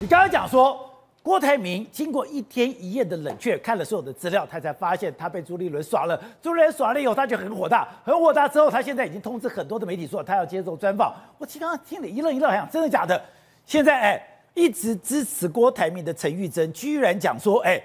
你刚刚讲说郭台铭经过一天一夜的冷却，看了所有的资料，他才发现他被朱立伦耍了。朱立伦耍了以后，他就很火大，很火大之后，他现在已经通知很多的媒体说他要接受专访。我刚刚听了一愣一愣，还想真的假的？现在哎，一直支持郭台铭的陈玉珍居然讲说，哎，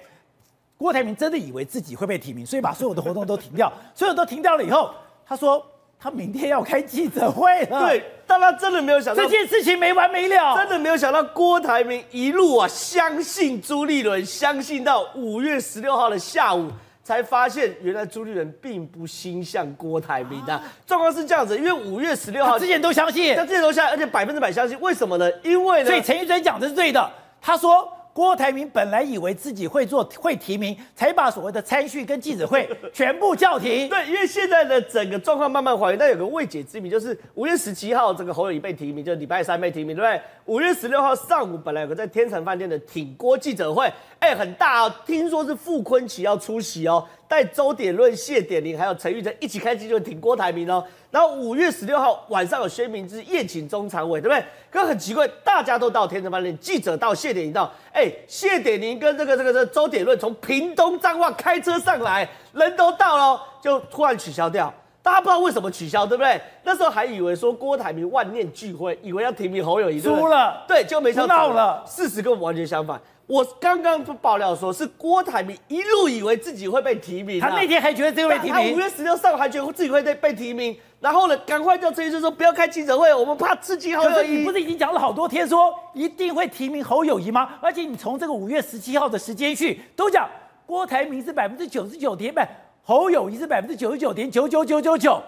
郭台铭真的以为自己会被提名，所以把所有的活动都停掉，所有都停掉了以后，他说。他明天要开记者会了，对，但他真的没有想到这件事情没完没了，真的没有想到郭台铭一路啊相信朱立伦，相信到五月十六号的下午，才发现原来朱立伦并不心向郭台铭的状况是这样子，因为五月十六号之前都相信，他之前都相信，而且百分之百相信，为什么呢？因为呢，所以陈玉珍讲的是对的，他说。郭台铭本来以为自己会做会提名，才把所谓的参叙跟记者会 全部叫停。对，因为现在的整个状况慢慢还原，但有个未解之谜，就是五月十七号这个侯友谊被提名，就是礼拜三被提名，对不对？五月十六号上午本来有个在天成饭店的挺郭记者会，哎，很大哦，听说是傅昆奇要出席哦。带周典论、谢典林还有陈玉珍一起开记者会挺郭台铭哦。然后五月十六号晚上有薛明之宴请中常委，对不对？可很奇怪，大家都到天成饭店，记者到，谢典林到，哎，谢典林跟这个这个这个周典论从屏东彰化开车上来，人都到了，就突然取消掉。大家不知道为什么取消，对不对？那时候还以为说郭台铭万念俱灰，以为要提名侯友宜，输了，对，就没想到闹了。事实跟我们完全相反。我刚刚爆料说，是郭台铭一路以为自己会被提名，他那天还觉得自己会被提名，他五月十六上午还觉得自己会被被提名，然后呢，赶快叫陈医生说不要开记者会，我们怕刺激侯友宜。你不是已经讲了好多天说一定会提名侯友谊吗？而且你从这个五月十七号的时间去都讲郭台铭是百分之九十九点，不，侯友谊是百分之九十九点九九九九九。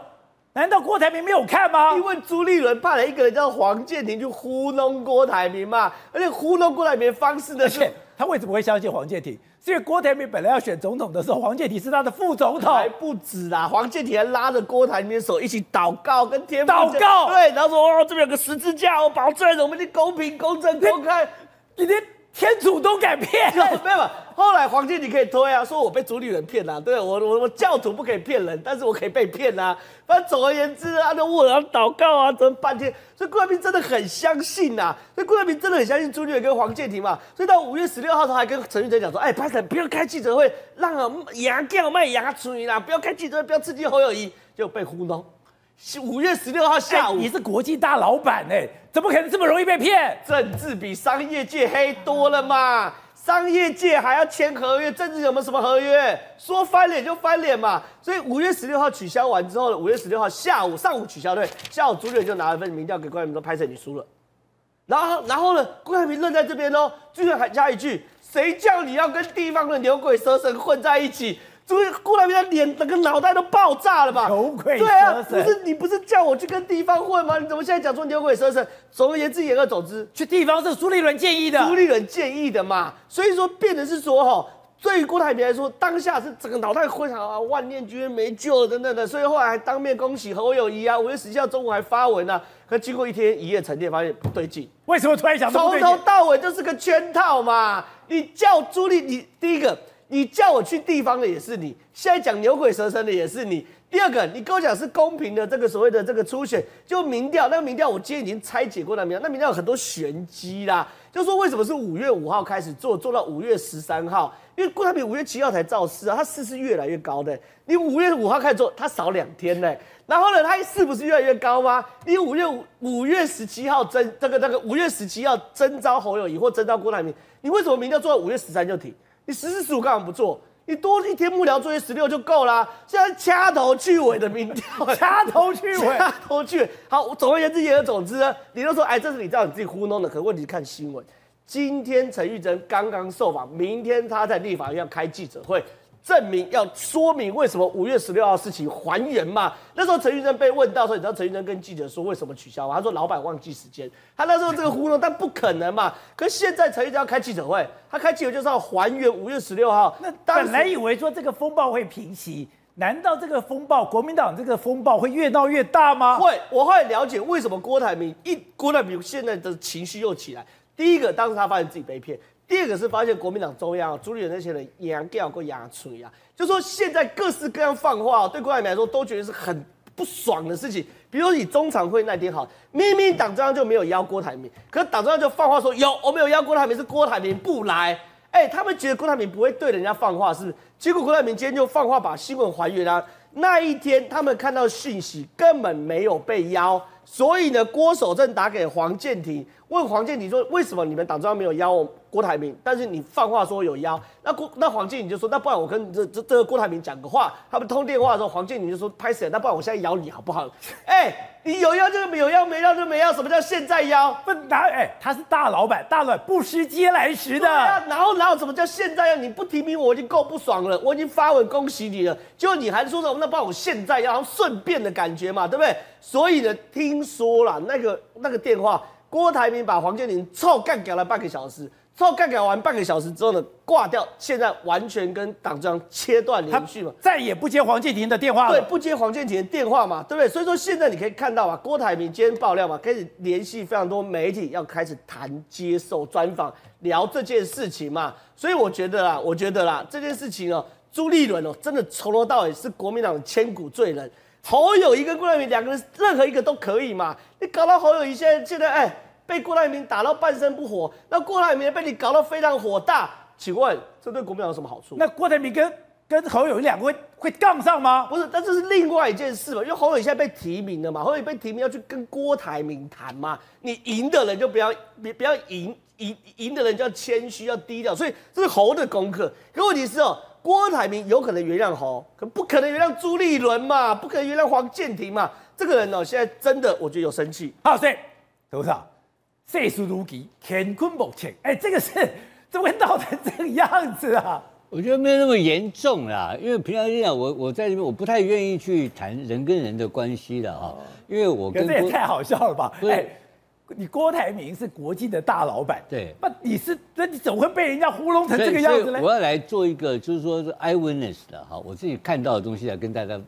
难道郭台铭没有看吗？因为朱立伦派了一个人叫黄建庭去糊弄郭台铭嘛，而且糊弄郭台铭的方式呢，是他为什么会相信黄建庭？是因为郭台铭本来要选总统的时候，黄建庭是他的副总统，还不止啦，黄建庭还拉着郭台铭的手一起祷告，跟天父祷告，对，然后说哦，这边有个十字架，我保证我们的公平、公正、公开，你连天主都敢骗？没有。后来黄健你可以推啊，说我被朱立伦骗了，对，我我我教徒不可以骗人，但是我可以被骗啊。反正总而言之啊，就问啊祷告啊，等半天。所以郭台铭真的很相信呐、啊，所以郭台铭真的很相信朱立伦跟黄建庭嘛。所以到五月十六号，他还跟陈玉珍讲说，哎，拍成不要开记者会，让啊牙掉卖牙锤啦，不要开记者会，不要刺激侯友宜，就被糊弄。五月十六号下午，你是国际大老板哎，怎么可能这么容易被骗？政治比商业界黑多了嘛。商业界还要签合约，政治有没有什么合约？说翻脸就翻脸嘛。所以五月十六号取消完之后呢，五月十六号下午上午取消对，下午朱立伦就拿了份民调给郭台铭说：“拍摄你输了。”然后然后呢，郭台铭愣在这边哦，居然还加一句：“谁叫你要跟地方的牛鬼蛇神混在一起？”所以郭台铭的脸整个脑袋都爆炸了吧？牛鬼蛇神，对啊，不是你不是叫我去跟地方混吗？你怎么现在讲说牛鬼蛇神？总而言之，言而总之，去地方是朱立伦建议的，朱立伦建议的嘛。所以说，变成是说哈，对于郭台铭来说，当下是整个脑袋昏啊，万念俱灰，没救了等等的。所以后来还当面恭喜侯友谊啊，五月十七号中午还发文啊。可经过一天一夜沉淀，发现不对劲。为什么突然想从头到尾就是个圈套嘛？你叫朱立，你第一个。你叫我去地方的也是你，现在讲牛鬼蛇神的也是你。第二个，你跟我讲是公平的这个所谓的这个初选，就民调，那个民调我今天已经拆解过那民调，那民调有很多玄机啦。就说为什么是五月五号开始做，做到五月十三号？因为郭台铭五月七号才造势啊，他势是越来越高的。你五月五号开始做，他少两天呢。然后呢，他势不是越来越高吗？你五月五月十七号征这个这个五月十七号征召侯友宜或征召郭台铭，你为什么民调做到五月十三就停？你十四十五干嘛不做？你多一天幕僚作业十六就够啦。现在掐头去尾的民调，掐头去尾，掐头去尾。好，总而言之，言而总之呢，你都说，哎，这是你知道你自己糊弄的。可问题是看新闻，今天陈玉珍刚刚受访，明天他在立法院要开记者会。证明要说明为什么五月十六号事情还原嘛？那时候陈玉珍被问到说，你知道陈玉珍跟记者说为什么取消吗？他说老板忘记时间。他那时候这个糊弄，但不可能嘛。可是现在陈玉珍要开记者会，他开记者就是要还原五月十六号。那本来以为说这个风暴会平息，难道这个风暴国民党这个风暴会越闹越大吗？会，我后来了解为什么郭台铭一郭台铭现在的情绪又起来。第一个，当时他发现自己被骗。第二个是发现国民党中央朱立伦那些人牙掉过牙锤啊，就说现在各式各样放话，对郭台铭来说都觉得是很不爽的事情，比如你中常会那天好，明明党中央就没有邀郭台铭，可是党中央就放话说有，我没有邀郭台铭，是郭台铭不来。哎，他们觉得郭台铭不会对人家放话，是不是？结果郭台铭今天就放话把新闻还原啊。那一天他们看到讯息根本没有被邀，所以呢，郭守正打给黄建庭，问黄建庭说，为什么你们党中央没有邀？郭台铭，但是你放话说有邀，那郭那黄建庭就说，那不然我跟这这这个郭台铭讲个话，他们通电话的时候，黄建庭就说拍谁？那不然我现在邀你好不好？哎、你有邀就没有邀，没邀就没邀，什么叫现在邀？不拿哎，他是大老板，大老板不食嗟来食的。然后然后什么叫现在邀？你不提名我，已经够不爽了，我已经发文恭喜你了，结果你还说什么？那不然我现在邀，然后顺便的感觉嘛，对不对？所以呢，听说了那个那个电话，郭台铭把黄健庭臭干搞了半个小时。之后干搞完半个小时之后呢，挂掉，现在完全跟党中央切断联系嘛，再也不接黄建庭的电话了。对，不接黄建庭的电话嘛，对不对？所以说现在你可以看到啊，郭台铭今天爆料嘛，开始联系非常多媒体，要开始谈接受专访，聊这件事情嘛。所以我觉得啊，我觉得啦，这件事情哦，朱立伦哦，真的从头到尾是国民党的千古罪人。侯友谊跟郭台铭两个人，任何一个都可以嘛。你搞到侯友谊现在现在哎。被郭台铭打到半身不活，那郭台铭被你搞到非常火大，请问这对国民党有什么好处？那郭台铭跟跟侯友谊两个会会杠上吗？不是，但这是另外一件事嘛，因为侯友谊现在被提名了嘛，侯友谊被提名要去跟郭台铭谈嘛，你赢的人就不要别不要赢赢赢的人就要谦虚要低调，所以这是侯的功课。可问题是哦，郭台铭有可能原谅侯，可不可能原谅朱立伦嘛？不可能原谅黄建庭嘛？这个人哦，现在真的我觉得有生气。好，所以董事长。岁数如棋，乾坤不浅。哎，这个是怎么会闹成这个样子啊？我觉得没有那么严重啦，因为平常讲，我我在这边，我不太愿意去谈人跟人的关系的哈，因为我跟这也太好笑了吧？哎，你郭台铭是国际的大老板，对，那你是那你怎么会被人家糊弄成这个样子呢？我要来做一个就是说是 eyewitness 的哈，我自己看到的东西来跟大家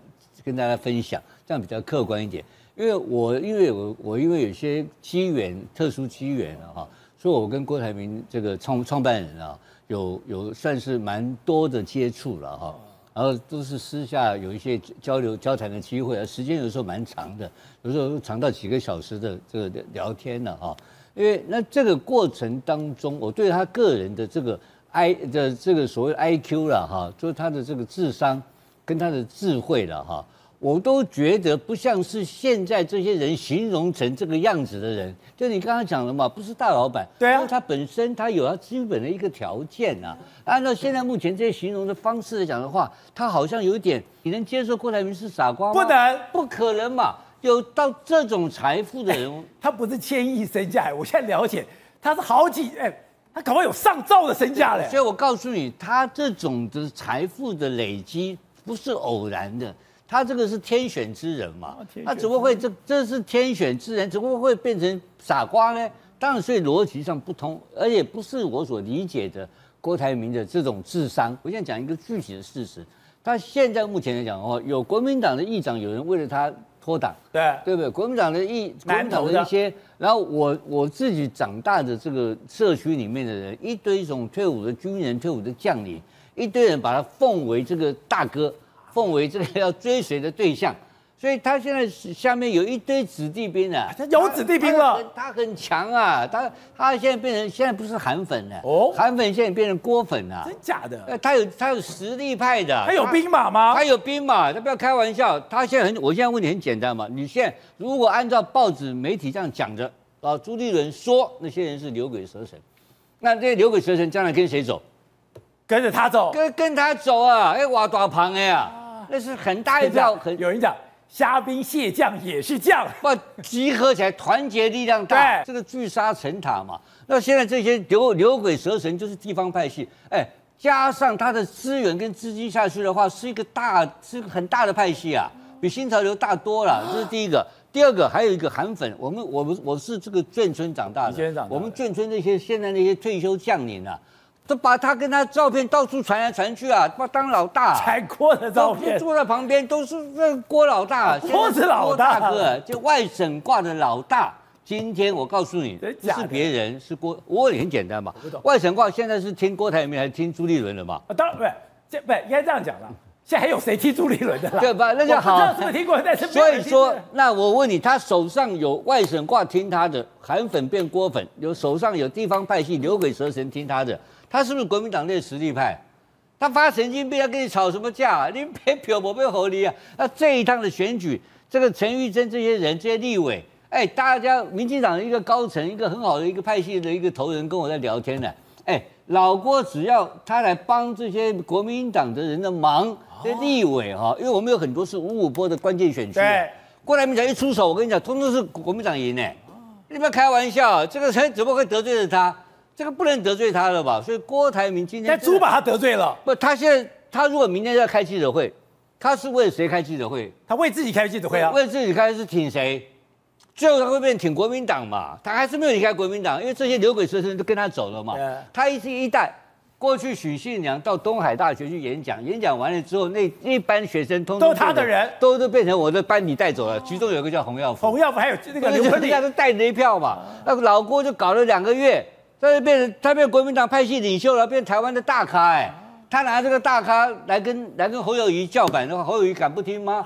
跟大家分享，这样比较客观一点。因为我因为我我因为有些机缘特殊机缘啊哈，所以我跟郭台铭这个创创办人啊有有算是蛮多的接触了哈，然后都是私下有一些交流交谈的机会，啊时间有时候蛮长的，有时候长到几个小时的这个聊天了哈。因为那这个过程当中，我对他个人的这个 I 的这个所谓 IQ 了哈，就是他的这个智商跟他的智慧了哈。我都觉得不像是现在这些人形容成这个样子的人，就你刚刚讲的嘛，不是大老板，对啊，他本身他有他基本的一个条件啊。按照现在目前这些形容的方式来讲的话，他好像有一点，你能接受郭台铭是傻瓜吗？不能，不可能嘛！有到这种财富的人，他不是千亿身价，我现在了解，他是好几哎，他搞不好有上兆的身价嘞。所以我告诉你，他这种的财富的累积不是偶然的。他这个是天选之人嘛？他怎么会这这是天选之人，怎么会变成傻瓜呢？当然，所以逻辑上不通，而且不是我所理解的郭台铭的这种智商。我现在讲一个具体的事实，他现在目前来讲的话，有国民党的议长有人为了他脱党，对对不对？国民党的议，国民党的一些，然后我我自己长大的这个社区里面的人，一堆这种退伍的军人、退伍的将领，一堆人把他奉为这个大哥。奉为这个要追随的对象，所以他现在下面有一堆子弟兵啊，他有子弟兵了，他很强啊，他他现在变成现在不是韩粉了，哦，韩粉现在变成郭粉了，真假的？他有他有实力派的，他有兵马吗？他有兵马，他不要开玩笑，他现在很，我现在问你很简单嘛，你现在如果按照报纸媒体这样讲着啊，朱立伦说那些人是牛鬼蛇神，那这些牛鬼蛇神将来跟谁走？跟着他走，跟跟他走啊，哎，挖大棚哎呀。那是很大一票，很有人讲，虾兵蟹将也是将，不集合起来，团结力量大，这个聚沙成塔嘛。那现在这些牛牛鬼蛇神就是地方派系，哎，加上他的资源跟资金下去的话，是一个大，是一个很大的派系啊，比新潮流大多了。这是第一个，第二个还有一个韩粉，我们我们我是这个眷村长大的，我们眷村那些现在那些退休将领啊。都把他跟他照片到处传来传去啊，把当老大，踩郭的照片，坐在旁边都是那郭老大，郭子老大哥，就外省挂的老大。今天我告诉你，是别人，是郭，我也很简单嘛。外省挂现在是听郭台铭还是听朱立伦的嘛？当然不是，这不应该这样讲了。现在还有谁踢朱立伦的啦？对吧？那就好。我不知道是不是听过，但是所以说，那我问你，他手上有外省挂听他的，韩粉变郭粉，有手上有地方派系牛鬼蛇神听他的，他是不是国民党内实力派？他发神经病要跟你吵什么架啊？你别表我没合理啊！那这一趟的选举，这个陈玉珍这些人这些立委，哎，大家民进党的一个高层，一个很好的一个派系的一个头人跟我在聊天呢，哎。老郭只要他来帮这些国民党的人的忙，这立委哈，因为我们有很多是五五波的关键选区，对，郭台铭才一出手，我跟你讲，通通是国民党赢呢。你不要开玩笑，这个人怎么会得罪了他？这个不能得罪他了吧？所以郭台铭今天在猪把他得罪了。不，他现在他如果明天要开记者会，他是为谁开记者会？他为自己开记者会啊？为自己开是挺谁？最后他会变挺国民党嘛？他还是没有离开国民党，因为这些牛鬼蛇神都跟他走了嘛。他一一代过去许信良到东海大学去演讲，演讲完了之后，那一班学生通通都他的人，都都变成我的班里带走了。其中有一个叫洪耀福，洪耀福还有那个刘坤立，都带着一票嘛。那老郭就搞了两个月，他就变成他变国民党派系领袖了，变台湾的大咖哎。他拿这个大咖来跟来跟侯友宜叫板的话，侯友宜敢不听吗？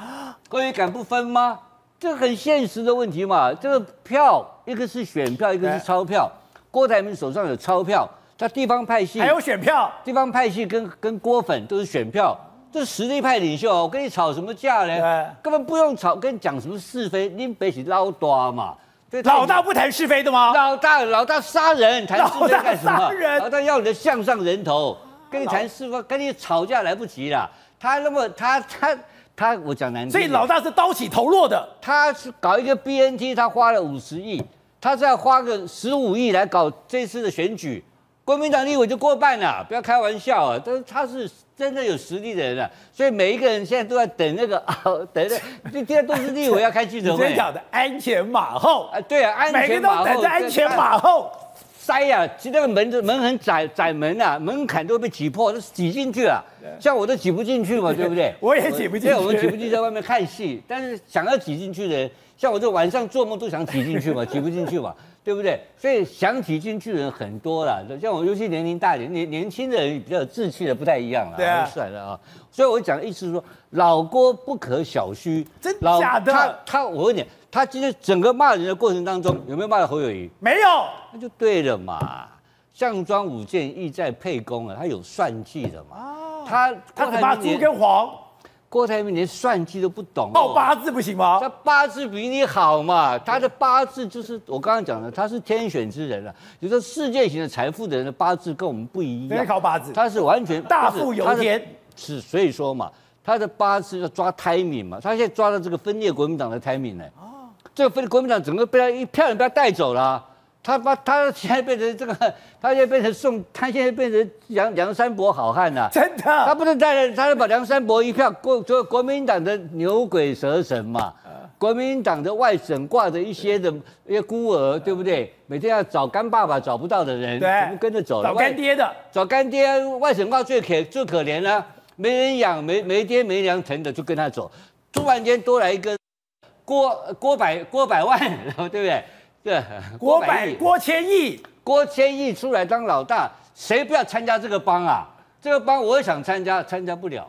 侯友宜敢不分吗？这个很现实的问题嘛，这个票一个是选票，一个是钞票。郭台铭手上有钞票，他地方派系还有选票，地方派系跟跟郭粉都是选票，这是实力派领袖。我跟你吵什么架呢？根本不用吵，跟你讲什么是非，你别起唠叨嘛。老大不谈是非的吗？老大老大杀人，谈是非干什么？老大要你的项上人头，跟你谈是非，跟你吵架来不及了。他那么他他。他他我讲难听，所以老大是刀起头落的。他是搞一个 BNT，他花了五十亿，他再花个十五亿来搞这次的选举，国民党立委就过半了，不要开玩笑啊！但是他是真的有实力的人啊，所以每一个人现在都在等那个 啊，等着，今天都是立委要开记者会，讲的鞍前马后啊，对啊，鞍前马后，每个都等着鞍前马后。塞呀、啊，其实那个门子门很窄，窄门呐、啊，门槛都被挤破，都挤进去了。像我都挤不进去嘛，对不对？我也挤不进去。我们挤不进去，在外面看戏。但是想要挤进去的人，像我这晚上做梦都想挤进去嘛，挤不进去嘛，对不对？所以想挤进去的人很多了。像我，尤其年龄大一点，年年轻的人比较有志气的不太一样了。对啊，算了啊。所以我讲的意思是说，老郭不可小觑。真假的？他他，我问你。他今天整个骂人的过程当中，有没有骂到侯友宜？没有，那就对了嘛。项庄舞剑，意在沛公啊，他有算计的嘛。哦、他他只怕猪跟黄，郭台铭连算计都不懂。报八字不行吗？他八字比你好嘛。他的八字就是我刚刚讲的，他是天选之人啊。就是说世界型的财富的人的八字跟我们不一样。没靠八字，他是完全大富由天。是，所以说嘛，他的八字要抓 timing 嘛。他现在抓到这个分裂国民党的 timing 呢。这个分裂国民党整个被他一票人被他带走了，他把他现在变成这个，他现在变成宋，他现在变成梁梁山伯好汉了，真的，他不是带着，他是把梁山伯一票过，就国民党的牛鬼蛇神嘛，国民党的外省挂着一些的一些孤儿，对不对？每天要找干爸爸找不到的人，全部跟着走了，找干爹的，找干爹，外省挂最可最可怜了，没人养，没没爹没娘疼的就跟他走，突然间多来一个。郭郭百郭百万，对不对？对，郭百郭千亿，郭千亿出来当老大，谁不要参加这个帮啊？这个帮我也想参加，参加不了。